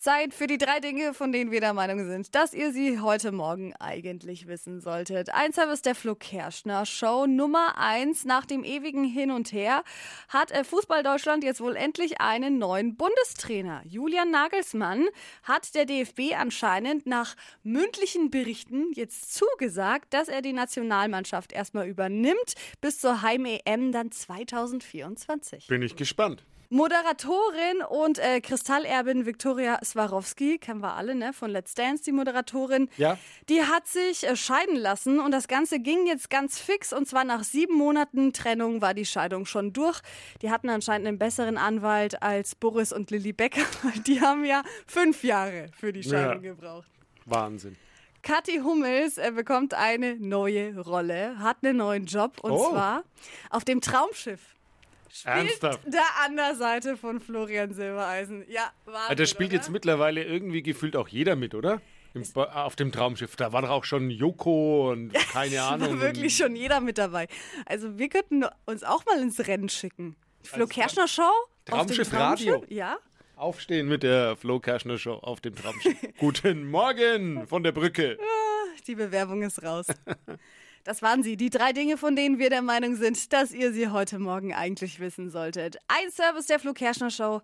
Zeit für die drei Dinge, von denen wir der Meinung sind, dass ihr sie heute Morgen eigentlich wissen solltet. Ein Service der Flo Kerschner Show Nummer eins nach dem ewigen Hin und Her hat äh, Fußball Deutschland jetzt wohl endlich einen neuen Bundestrainer. Julian Nagelsmann hat der DFB anscheinend nach mündlichen Berichten jetzt zugesagt, dass er die Nationalmannschaft erstmal übernimmt bis zur Heim-EM dann 2024. Bin ich gespannt. Moderatorin und äh, Kristallerbin Viktoria Swarovski, kennen wir alle, ne, von Let's Dance, die Moderatorin. Ja. Die hat sich äh, scheiden lassen und das Ganze ging jetzt ganz fix und zwar nach sieben Monaten Trennung war die Scheidung schon durch. Die hatten anscheinend einen besseren Anwalt als Boris und Lilly Becker. Die haben ja fünf Jahre für die Scheidung Ja. gebraucht. Wahnsinn. Kathi Hummels äh, bekommt eine neue Rolle, hat einen neuen Job und Oh. zwar auf dem Traumschiff. Spielt Ernsthaft? da an der Seite von Florian Silbereisen. Ja, Wahnsinn, Ah, Da spielt oder? jetzt mittlerweile irgendwie gefühlt auch jeder mit, oder? Im, auf dem Traumschiff. Da war doch auch schon Joko und keine Da Ahnung. war wirklich schon jeder mit dabei. Also wir könnten uns auch mal ins Rennen schicken. Flo Als Kerschner Show? auf dem Traumschiff Radio. Traumschiff? Ja. Aufstehen mit der Flo Kerschner Show auf dem Traumschiff. Guten Morgen von der Brücke. Die Bewerbung ist raus. Das waren sie, die drei Dinge, von denen wir der Meinung sind, dass ihr sie heute Morgen eigentlich wissen solltet. Ein Service der Flo Kerschner Show.